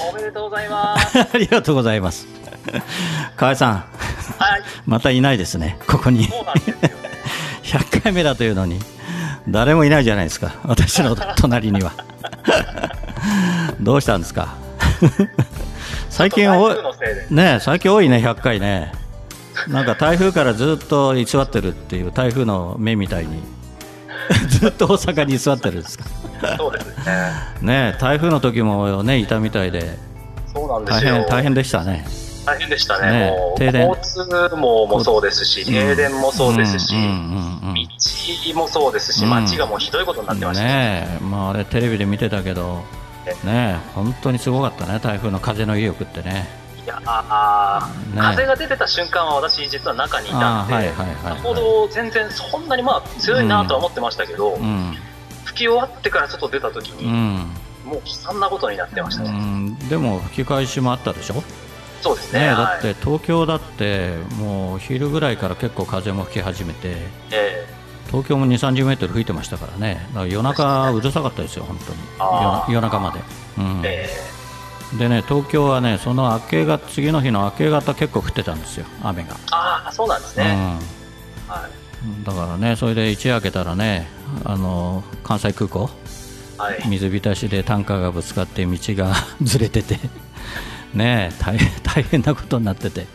おめでとうございます。ありがとうございます。河合さん。はい。またいないですね。ここに。そうなんですよね。100回目だというのに。誰もいないじゃないですか。私の隣には。どうしたんですか？最近多いね最近多いね100回ね。なんか台風からずっと居座ってるっていう台風の目みたいに。ずっと大阪に居座ってるんですか？そうですね。ね台風の時もねいたみたいで。そうなんです大よ変大変でしたね。大変でしたね。ねもう停電。交通網もそうですし停電もそうですし、うんうんうん。うん道もそうですし、うん。街がもうひどいことになってました。ねねえ、まあ、あれテレビで見てたけど、ねえ、本当にすごかったね、台風の風の威力ってね。いやあー、ね風が出てた瞬間は私実は中にいたんで、あーはい全然そんなにまあ強いなとは思ってましたけど、うん、吹き終わってから外出た時に、うん、もう悲惨なことになってましたうね、ん、でも吹き返しもあったでしょ、そうですね。ねえ、だはい。って東京だって、もう昼ぐらいから結構風も吹き始めて、え東京も2、30メートル吹いてましたからね、夜中、うるさかったですよ、本当に、夜夜中まで。うん。ええ。でね、東京はね、その明けが次の日の明け方、結構降ってたんですよ、雨が。ああそうなんですね、うん。はい。だからね、それで一夜明けたらね、あの関西空港、はい、水浸しでタンカーがぶつかって道が ずれてて、ねえ大変大変なことになってて、は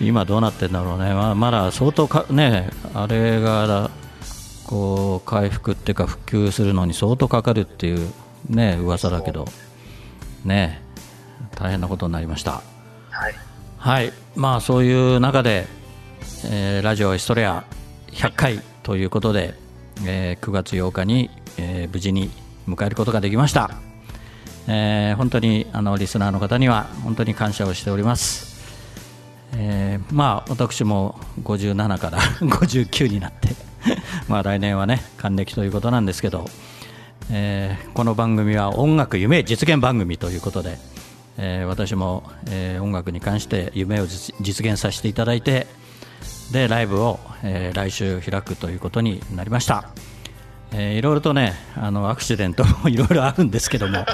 い。今どうなってんだろうね、まあ、まだ相当か、ね、あれがこう回復っていうか、復旧するのに相当かかるっていう、ね、噂だけど、ね。え、大変なことになりました。はい。はい、まあそういう中で、えーラジオエストレア100回ということで、えー9月8日に、えー無事に迎えることができました。えー本当にあのリスナーの方には本当に感謝をしております。えーまあ私も57から 59になって まあ来年はね還暦ということなんですけど、えーこの番組は音楽夢実現番組ということで、えー私も、えー音楽に関して夢を実実現させていただいてでライブを、えー来週開くということになりました、えーいろいろとねあのアクシデントも いろいろあるんですけども。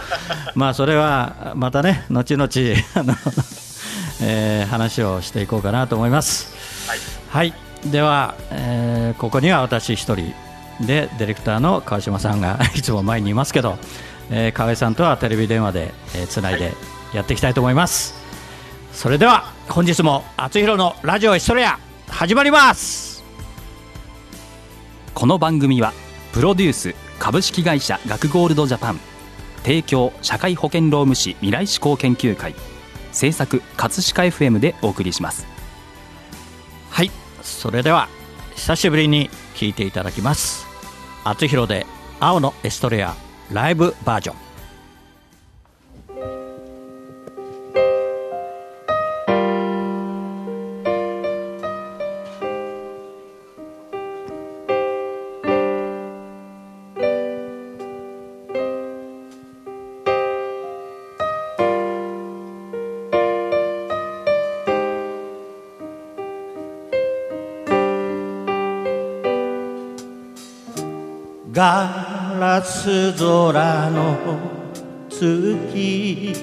まあそれはまたね後々 あの、えー話をしていこうかなと思います。はい。はい、では、えーここには私一人でディレクターの川島さんが いつも前にいますけど、えー河合さんとはテレビ電話で、えーつないでやっていきたいと思います、それでは本日も「あつひろのラジオエストレア」始まります。この番組はプロデュース株式会社学ゴールドジャパン提供社会保険労務士未来志向研究会制作葛飾 FM でお送りします。はいそれでは久しぶりに聴いていただきます「あつひろで青のエストレア」ライブバージョン。ガラス空の月。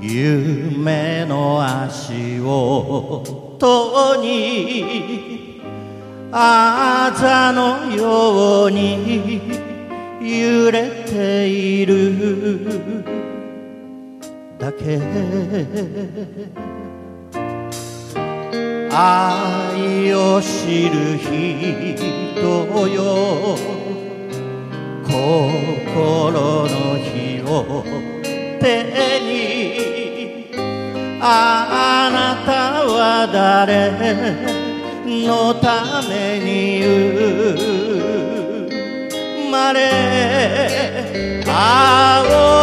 夢の足音にあざのように揺れている。だけ愛を知る人よ。心の火を手にあなたは誰のために生まれ青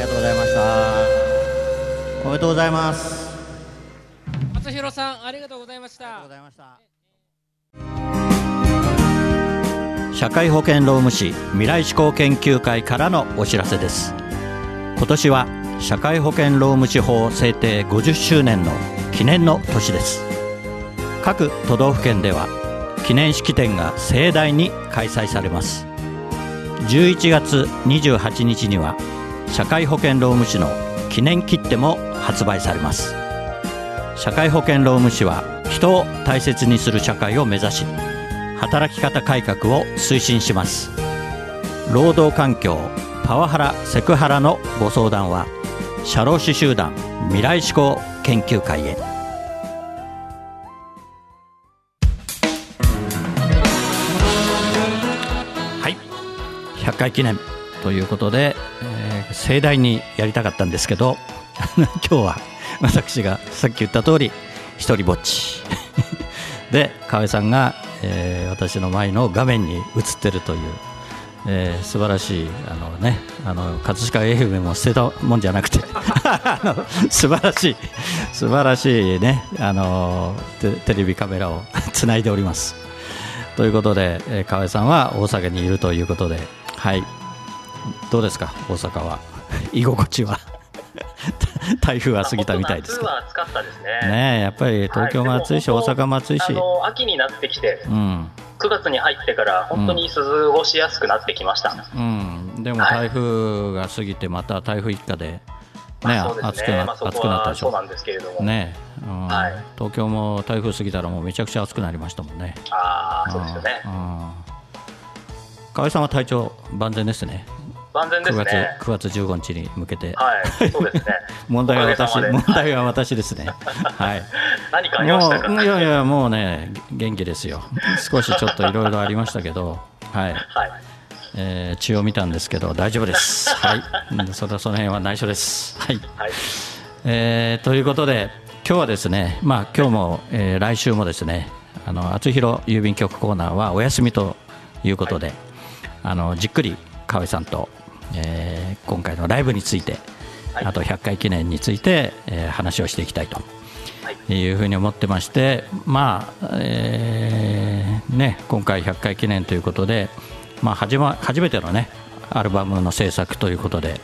りがとうございました。おめでとうございます。松弘さんありがとうございました。社会保険労務士未来志向研究会からのお知らせです。今年は社会保険労務士法制定50周年の記念の年です。各都道府県では記念式典が盛大に開催されます。11月28日には社会保険労務士の記念切手も発売されます。社会保険労務士は人を大切にする社会を目指し働き方改革を推進します。労働環境パワハラセクハラのご相談は社労士集団未来志向研究会へ。はい。100回記念。ということで、えー盛大にやりたかったんですけど 今日は私がさっき言った通り一人ぼっち。で河合さんが、えー私の前の画面に映ってるという、えー素晴らしいあのねあの葛飾 FM も捨てたもんじゃなくて あの素晴らしい素晴らしいねあのテテレビカメラをつないでおります。ということで、えー河合さんは大阪にいるということではい。どうですか大阪は？居心地は？台風は過ぎたみたいですけど。暑かったですね。ねえやっぱり東京も暑いし、はい大阪も暑いし。あの秋になってきて、うん。9月に入ってから本当に過ごしやすくなってきました。うん、でもはい。台風が過ぎてまた台風一過で、ね暑くな暑こくなったでしょ。はそうなんですけれども。ねえ、うん。はい。東京も台風過ぎたらもうめちゃくちゃ暑くなりましたもんね。ああ、そうですよね。う。ん。河合さんは体調万全ですね万全で9月すね。9月15日に向けて、はい、そうですね。問題は私問題は私ですねはい 何かありましたか？もういやいやもうね元気ですよ少しちょっといろいろありましたけどはいはい。えー血を見たんですけど大丈夫です。はい、うんそれその辺は内緒です。はい、はい。えーということで今日はですね、まあ今日も、えー来週もですね、あの厚弘郵便局コーナーはお休みということで、あのじっくり河合さんと、えー今回のライブについて、はいあと100回記念について、えー話をしていきたいと。はい。いうふうに思ってまして、まあえーね、今回100回記念ということで、まあ、初ま初めての、ね、アルバムの制作ということで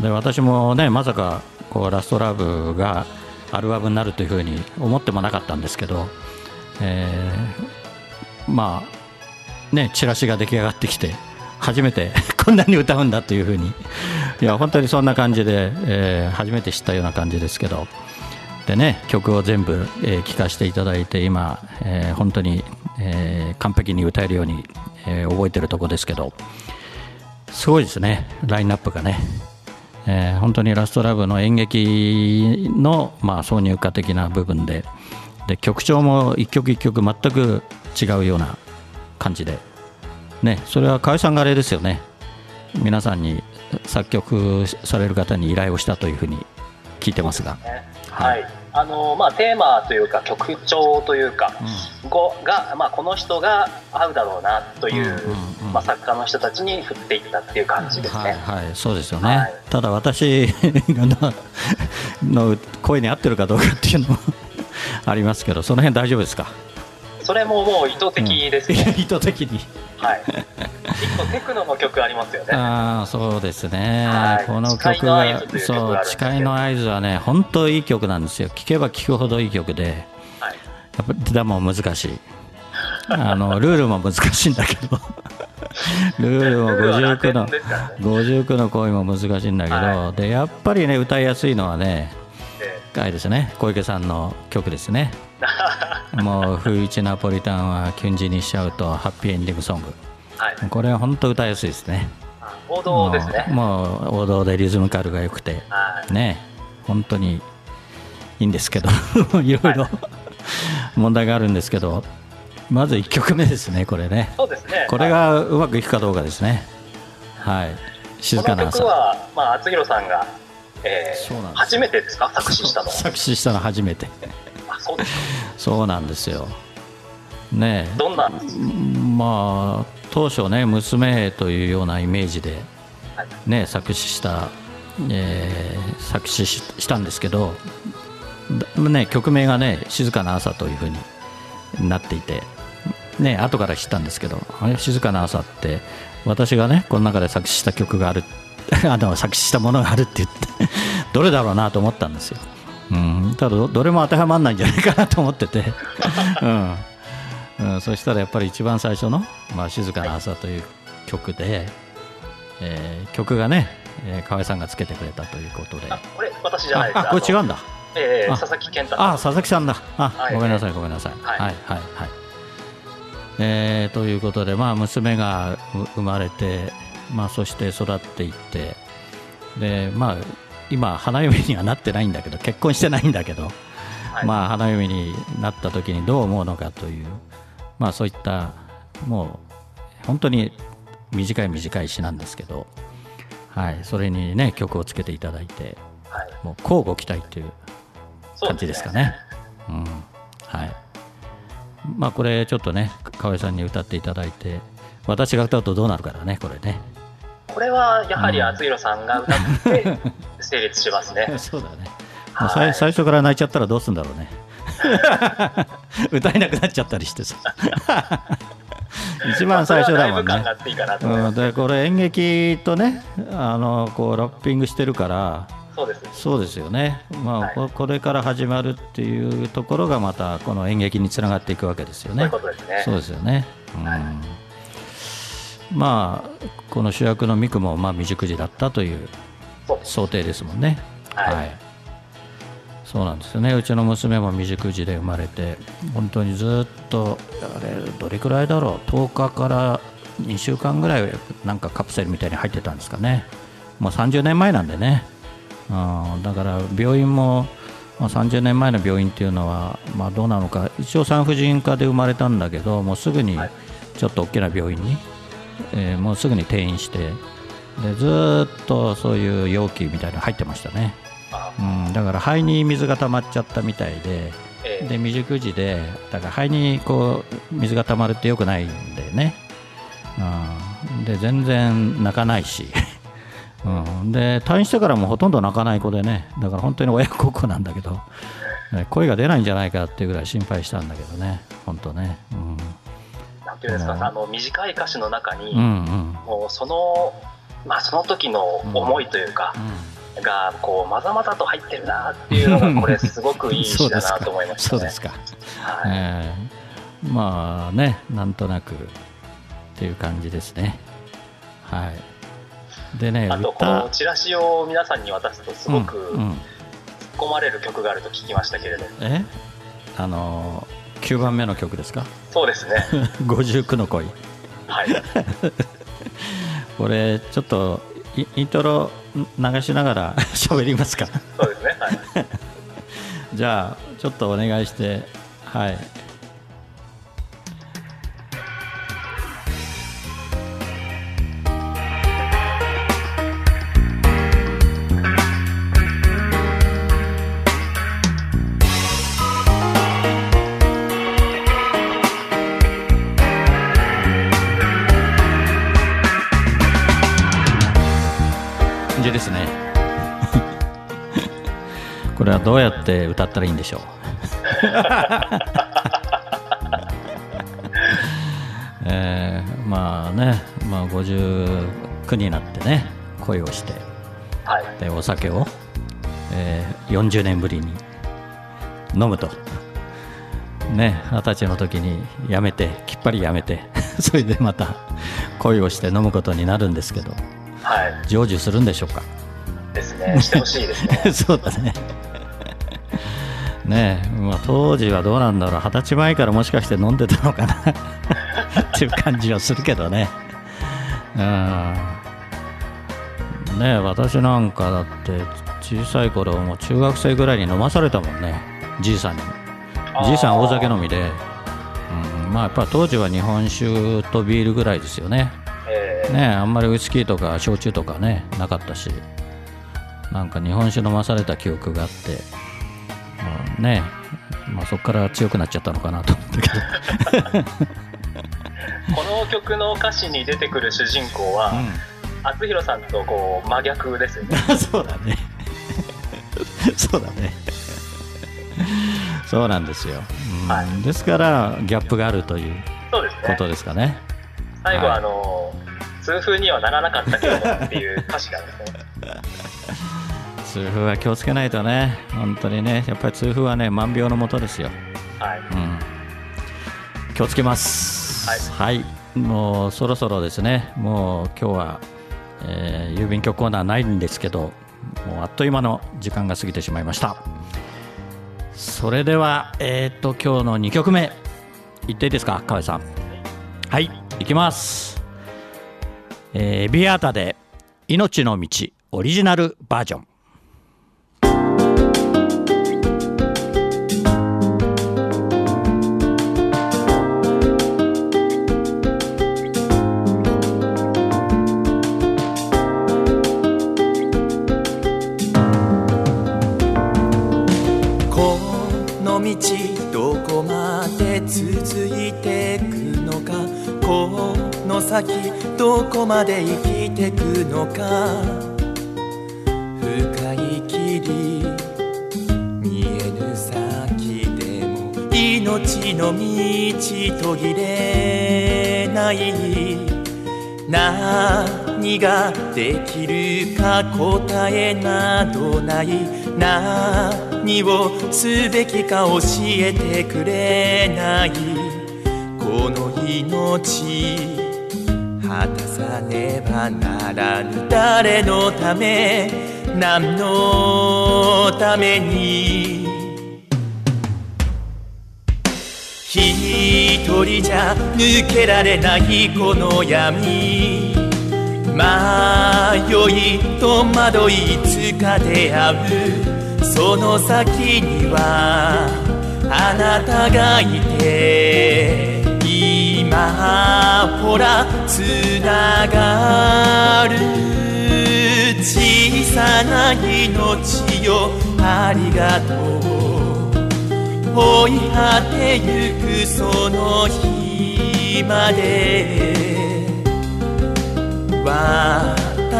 で私も、ね、まさかこうラストラブがアルバムになるというふうに思ってもなかったんですけど、えーまあね、チラシが出来上がってきて初めてこんなに歌うんだというふうに。いや本当にそんな感じで、えー初めて知ったような感じですけど。でね曲を全部、えー聴かせていただいて今、えー本当に、えー完璧に歌えるように、えー覚えてるとこですけど。すごいですねラインナップがね、えー本当にラストラブの演劇の、まあ、挿入歌的な部分で。で曲調も一曲一曲全く違うような感じで。ねそれは河合さんがあれですよね。皆さんに作曲される方に依頼をしたというふうに聞いてますが、ね。はい、あのまあ、テーマというか曲調というか、語が、まあ、この人が合うだろうなという,、うんうんうん。まあ、作家の人たちに振っていったっていう感じですね。はいはい、そうですよね、はい。ただ私のの声に合ってるかどうかっていうのも ありますけどその辺大丈夫ですか？それももう意図的ですね。意図的に。はい。一個テクノの曲ありますよね。ああそうですね、はい。この曲がそう誓いの合図はね本当いい曲なんですよ。聴けば聴くほどいい曲で。はい。やっぱりでも難しい。あのルールも難しいんだけど。ルールも59のですからね。59の恋も難しいんだけど、はでやっぱりね歌いやすいのはねえあれですね。小池さんの曲ですね。もう「不一ナポリタンはキュンジにしちゃうとハッピーエンディングソング。えはい。これは本当歌いやすいですね。王道ですね。もう王道でリズムカルが良くて。はい。ね。本当にいいんですけど いろいろ問題があるんですけどまず1曲目ですねこれね。そうですね。これがうまくいくかどうかですね。はい。静かな朝。曲は、まあ、厚弘さんが、えーそうなんです初めてですか？作詞したのは。作詞したの初めて。あ、そうですか。そうなんですよね。えどんな、まあ当初ね娘というようなイメージではい。ね作詞した、えー作詞ししたんですけどだね曲名がね静かな朝というふうになっていてね後から知ったんですけどあれ静かな朝って私がねこの中で作詞した曲がある あの作詞したものがあるって言って どれだろうなと思ったんですよ、うん、ただどどれも当てはまらないんじゃないかなと思ってて、うんうん、そしたらやっぱり一番最初の「まあ、静かな朝」という曲で、えー曲がね、えー河合さんがつけてくれたということで。あ、これ私じゃないです。ああこれ違う。うんだ。あえー佐々木健太。あ佐々木さんだ。あ、はい。ごめんなさいごめんなさい。ははいいはいはい、えーということでまあ娘がう生まれてまあそして育っていってでまあ今花嫁にはなってないんだけど結婚してないんだけど、はい。まあ花嫁になった時にどう思うのかというまあそういったもう本当に短い短い詩なんですけどはいそれにね曲をつけていただいてはい。もう交互期待という感じですかね。うん、はい。まあこれちょっとね河合さんに歌っていただいて私が歌うとどうなるからねこれね。これはやはり厚弘さんが歌って成立しますね。そうだね。はい最初から泣いちゃったらどうするんだろうね。歌えなくなっちゃったりしてさ。一番最初だもんねうん、これ演劇とねあのこうラッピングしてるからそうです。よね、まあはいここれから始まるっていうところがまたこの演劇につながっていくわけですよね。そうですね。そうですよね。うんまあこの主役のミクもまあ未熟児だったという。想定ですもんね。はいそうなんですよね。うちの娘も未熟児で生まれて本当にずっとあれどれくらいだろう10日から2週間ぐらいなんかカプセルみたいに入ってたんですかね。もう30年前なんでね。うんだから病院も、まあ、30年前の病院っていうのは、まあ、どうなのか一応産婦人科で生まれたんだけどもうすぐにはいちょっと大きな病院に、えーもうすぐに転院してでずーっとそういう容器みたいなの入ってましたね、あうん、だから肺に水が溜まっちゃったみたいでえーで未熟児でだから肺にこう水が溜まるってよくないんでね、うん、で全然泣かないし、うん、で退院してからもほとんど泣かない子でねだから本当に親孝行なんだけどね 声が出ないんじゃないかっていうぐらい心配したんだけどね本当ね、うん、なんていうんですか、うん。あの短い歌詞の中に、うんうん。もうその、まあ、その時の思いというか、がこうまざまざと入ってるなっていうのがこれすごくいい詩だなと思いましたね。そうですか。はいええまあね、なんとなくっていう感じですね。はい。でね、あとこのチラシを皆さんに渡すとすごくうんうん突っ込まれる曲があると聞きましたけれど、え？あの9番目の曲ですか？そうですね。59の恋はい。これちょっとイイントロ流しながら 喋りますか？そうですね。はい。じゃあちょっとお願いしてはいどうやって歌ったらいいんでしょう？えーまあね、まあ、59になってね恋をしてはい。でお酒を、えー40年ぶりに飲むとね二十歳の時にやめてきっぱりやめて それでまた恋をして飲むことになるんですけどはい。成就するんでしょうか？ですね。してほしいですね。そうだねね。え、まあ、当時はどうなんだろう。二十歳前からもしかして飲んでたのかな。っていう感じはするけどね。うん。ねえ私なんかだって小さい頃もう中学生ぐらいに飲まされたもんね。じいさんに。じいさん大酒飲みで、うん、まあやっぱ当時は日本酒とビールぐらいですよね。えーねあんまりウイスキーとか焼酎とかねなかったし。なんか日本酒飲まされた記憶があって、うんねまあ、そこから強くなっちゃったのかなと。思ったけど、この曲の歌詞に出てくる主人公は、厚弘さんとこう真逆ですよね。うん、そうだね。そうだね。そうなんですよ、うん。はい。ですからギャップがあるという。ことですかね。最後ははい。あの、痛風にはならなかったけどもっていう歌詞なんですね。痛風は気をつけないとね本当にねやっぱり痛風はね万病のもとですよはい。うん、気をつけます。はい、もうそろそろですね、もう今日は、えー郵便局コーナーないんですけど、もうあっという間の時間が過ぎてしまいました。それでは、えっ、と、今日の2曲目、言っていいですか、河合さん？はい、いきます。えービアータで、命の道、オリジナルバージョン。どこまで続いてくのか？この先どこまで生きてくのか？深い霧見えぬ先でも命の道途切れない。何ができるか答えなどない。何をすべきか教えてくれない。この命果たさねばならぬ誰のため何のために。一人じゃ抜けられないこの闇。迷い戸惑いいつか出会うその先にはあなたがいて今ほらつながる小さな命よありがとう追い果てゆくその日まで。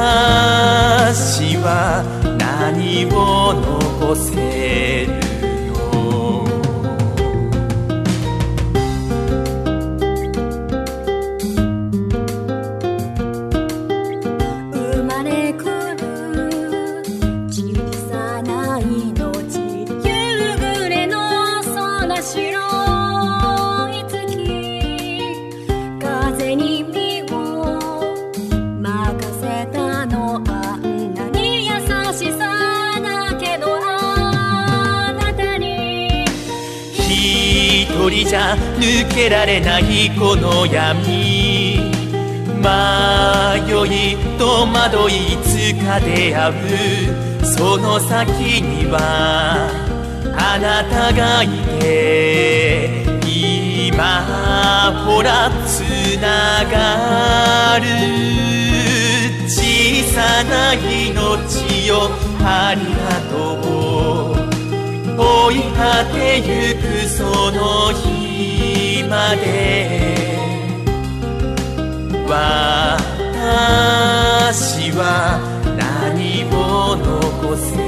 私は何を残せる？じゃ抜けられないこの闇迷い戸惑いいつか出会うその先にはあなたがいて今ほらつながる。小さな命よありがとう。追い果てゆくその日。まで私は何を残せ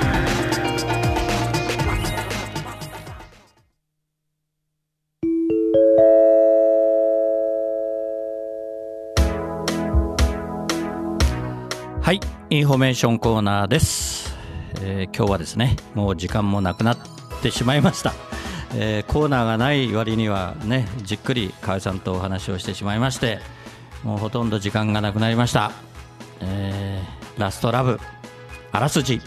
インフォメーションコーナーです、えー今日はですねもう時間もなくなってしまいました、えーコーナーがない割にはねじっくり河合さんとお話をしてしまいましてもうほとんど時間がなくなりました、えーラストラブあらすじ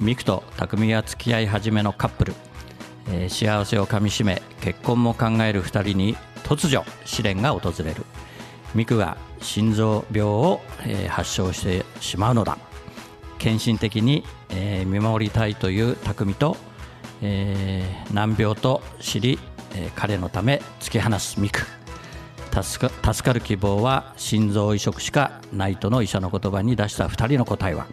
ミクと匠が付き合い始めのカップル、えー幸せをかみしめ結婚も考える2人に突如試練が訪れる。ミクが心臓病を、発症してしまうのだ。献身的に、見守りたいという匠と、えー難病と知り、彼のため突き放すミク。助かる希望は心臓移植しかないとの医者の言葉に出した2人の答えは、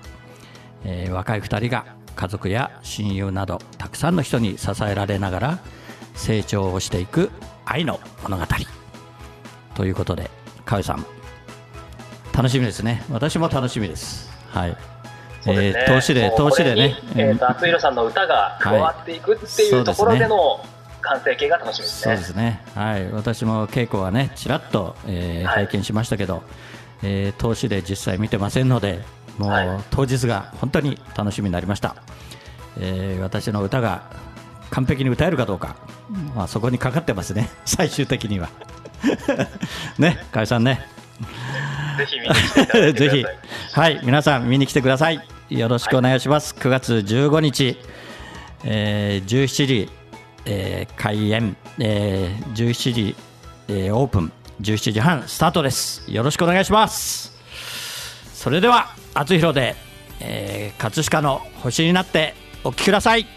えー若い2人が家族や親友などたくさんの人に支えられながら成長をしていく愛の物語。ということで河合さん楽しみですね。私も楽しみです。はい。ね。えー投資で投資でね。えーと、厚弘さんの歌が加わっていくっていうところでの完成形が楽しみですね。そうですね、はい、私も稽古はね、ちらっと、えーはい。拝見しましたけど、えー投資で実際見てませんので、もう、はい。当日が本当に楽しみになりました、えー私の歌が完璧に歌えるかどうか、まあ、そこにかかってますね、最終的には。ね、河合さんね。ぜひ見に来ていただいぜひください。はい、皆さん見に来てください。よろしくお願いします。9月15日、えー17時、えー開演、えー17時、えーオープン、17時半スタートです。よろしくお願いします。それでは、厚弘で、えー葛飾の星になってお聴きください。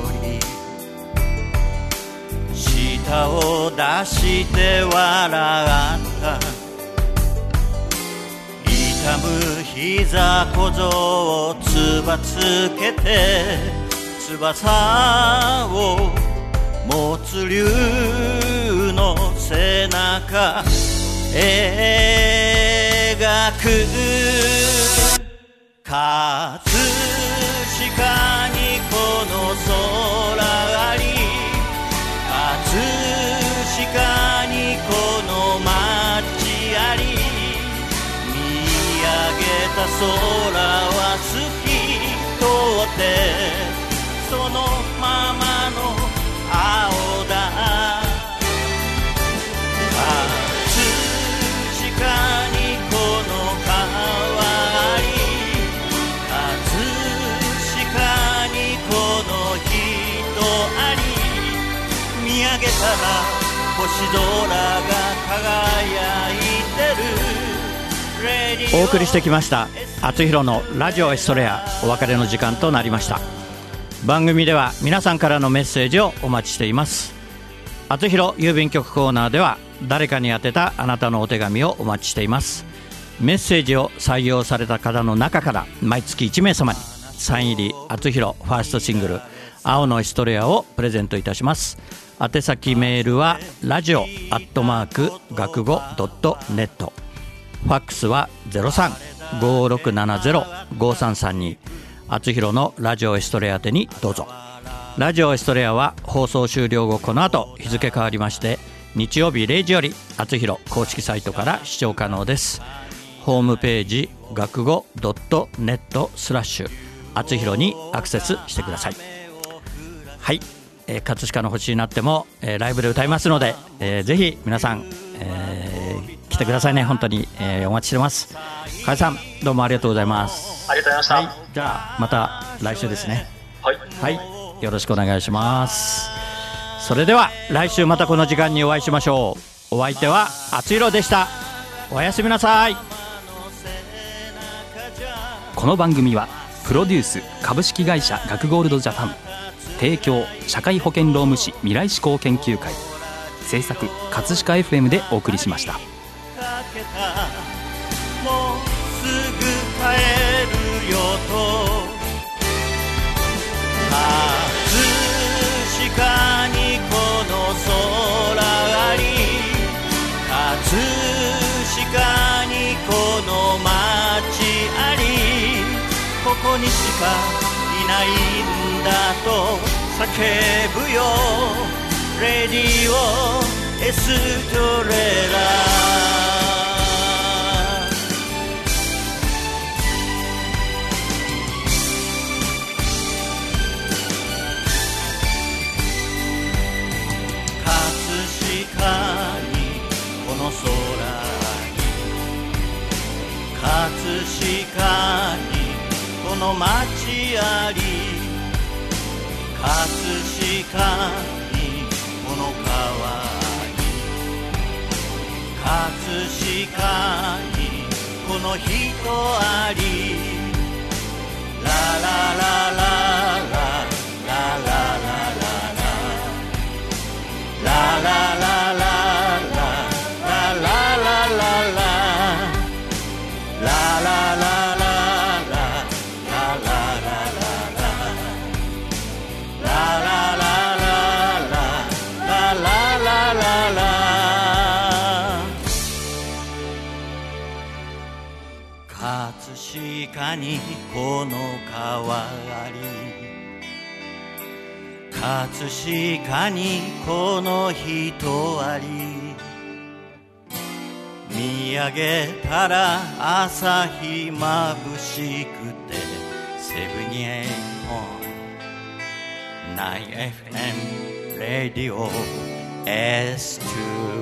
り舌を出して笑った痛む膝小僧をつばつけて翼を持つ竜の背中描く葛飾にこの空飾にこの街あり見上げた空は透き通ってそのままの青だ葛飾にこの川あり葛飾にこの人あり見上げたら星空が輝いてる。お送りしてきました厚弘のラジオエストレアお別れの時間となりました。番組では皆さんからのメッセージをお待ちしています。厚弘郵便局コーナーでは誰かに宛てたあなたのお手紙をお待ちしています。メッセージを採用された方の中から毎月1名様にサイン入り厚弘ファーストシングル「青のエストレアをプレゼントいたします。宛先メールはラジオアットマーク学語ドットネット。ファックスは035670533二あつひろのラジオエストレア宛にどうぞ。ラジオエストレアは放送終了後この後日付変わりまして日曜日0時よりあつひろ公式サイトから視聴可能です。ホームページ学語ドットネットスラッシュ。あつひろにアクセスしてください。はい、えー、葛飾の星になっても、えー、ライブで歌いますので、えー、ぜひ皆さん、えー、来てくださいね。本当に、えー、お待ちしてます。加谷さんどうもありがとうございます。ありがとうございました、はい、じゃあまた来週ですね。はい、はい、よろしくお願いします。それでは来週またこの時間にお会いしましょう。お相手はあついろでした。おやすみなさい。この番組はプロデュース株式会社学ゴールドジャパン。提供社会保険労務士未来志向研究会。制作葛飾 FM でお送りしました「もうすぐ帰るよと」「葛飾にこの空あり」「葛飾にこの街あり」「ここにしかいないんだ」だと叫ぶよ。レディオエストレラ。葛飾にこの空に葛飾にこの街あり。しかにこの川に葛飾にこの人あり。ラララララ。葛飾にこの変わり。葛飾にこの人あり。見上げたら朝日まぶしくてセブンエイオン 9FM レディオ S2